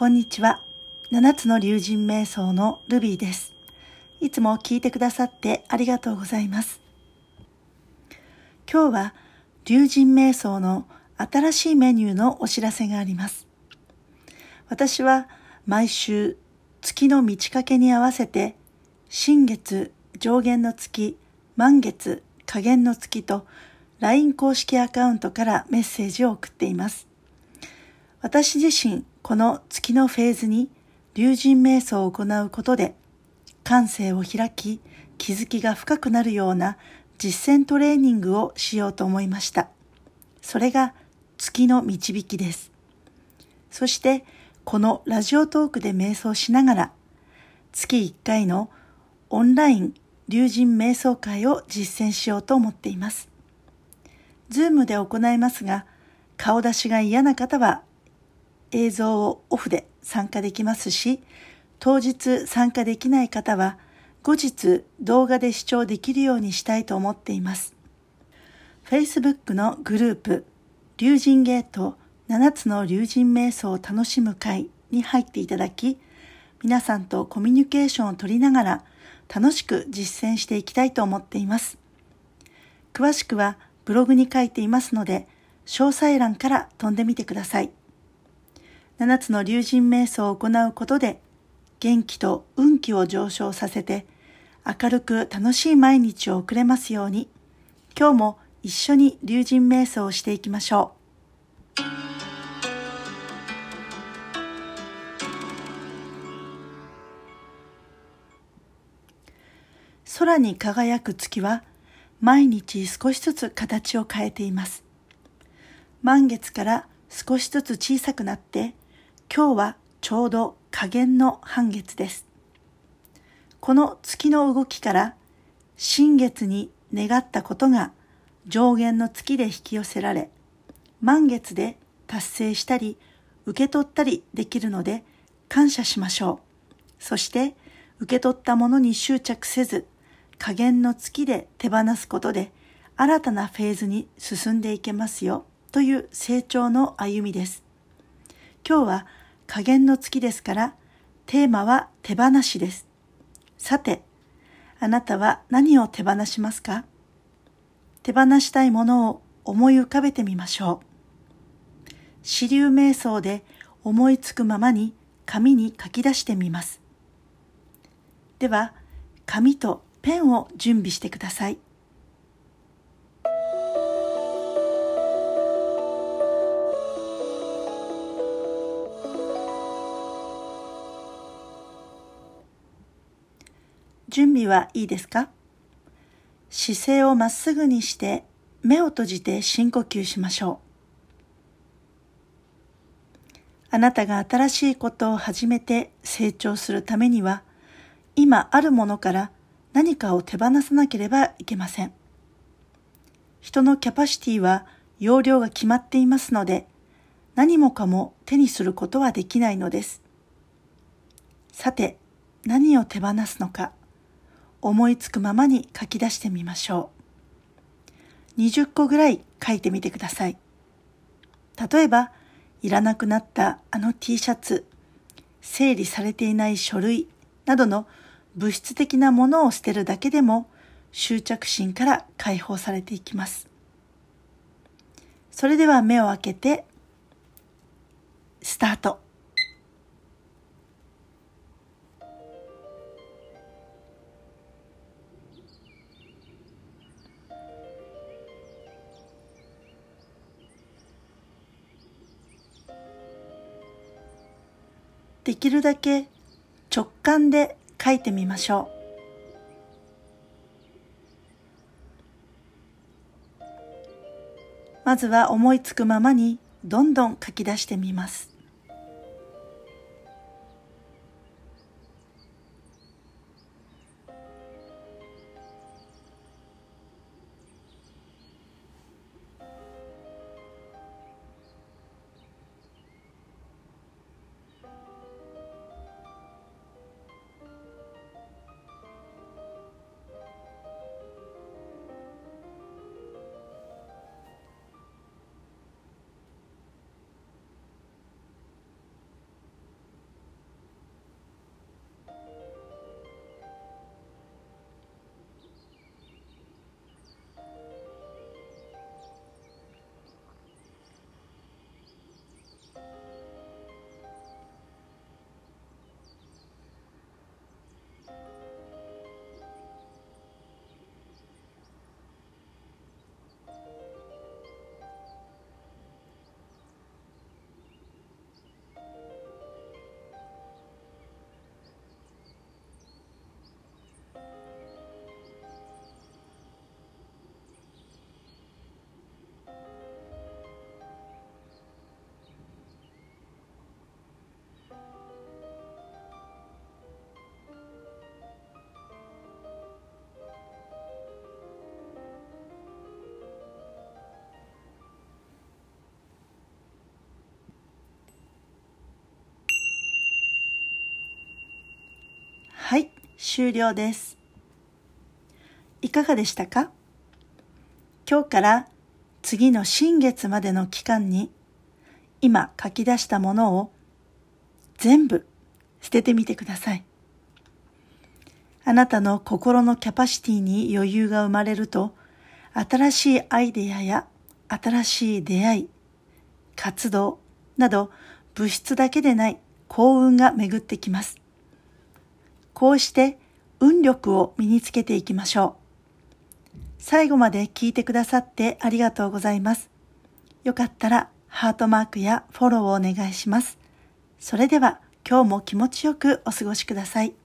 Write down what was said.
こんにちは。七つの竜神瞑想のルビーです。いつも聞いてくださってありがとうございます。今日は竜神瞑想の新しいメニューのお知らせがあります。私は毎週月の満ち欠けに合わせて新月、上限の月、満月、下限の月と LINE 公式アカウントからメッセージを送っています。私自身、この月のフェーズに、竜神瞑想を行うことで、感性を開き、気づきが深くなるような実践トレーニングをしようと思いました。それが月の導きです。そして、このラジオトークで瞑想しながら、月1回のオンライン竜神瞑想会を実践しようと思っています。ズームで行いますが、顔出しが嫌な方は映像をオフで参加できますし、当日参加できない方は後日動画で視聴できるようにしたいと思っています。Facebook のグループ、竜神ゲート7つの竜神瞑想を楽しむ会に入っていただき、皆さんとコミュニケーションを取りながら楽しく実践していきたいと思っています。詳しくはブログに書いていますので、詳細欄から飛んでみてください。七つの竜神瞑想を行うことで、元気と運気を上昇させて、明るく楽しい毎日を送れますように、今日も一緒に竜神瞑想をしていきましょう。空に輝く月は毎日少しずつ形を変えています。満月から少しずつ小さくなって、今日はちょうど下限の半月です。この月の動きから新月に願ったことが上限の月で引き寄せられ、満月で達成したり受け取ったりできるので感謝しましょう。そして受け取ったものに執着せず加減の月で手放すことで新たなフェーズに進んでいけますよという成長の歩みです。今日は加減の月ですからテーマは手放しです。さて、あなたは何を手放しますか？手放したいものを思い浮かべてみましょう。支流瞑想で思いつくままに紙に書き出してみます。では、紙とペンを準備してください。準備はいいですか？姿勢をまっすぐにして目を閉じて深呼吸しましょう。あなたが新しいことを始めて成長するためには今あるものから何かを手放さなければいけません。人のキャパシティは容量が決まっていますので、何もかも手にすることはできないのです。さて、何を手放すのか、思いつくままに書き出してみましょう。20個ぐらい書いてみてください。例えば、いらなくなったあの T シャツ、整理されていない書類などの物質的なものを捨てるだけでも執着心から解放されていきます。それでは目を開けて、スタート。できるだけ直感で書いてみましょう。まずは思いつくままにどんどん書き出してみます。終了です。いかがでしたか？今日から次の新月までの期間に今書き出したものを全部捨ててみてください。あなたの心のキャパシティに余裕が生まれると新しいアイデアや新しい出会い、活動など物質だけでない幸運が巡ってきます。こうして運力を身につけていきましょう。最後まで聞いてくださってありがとうございます。よかったらハートマークやフォローをお願いします。それでは今日も気持ちよくお過ごしください。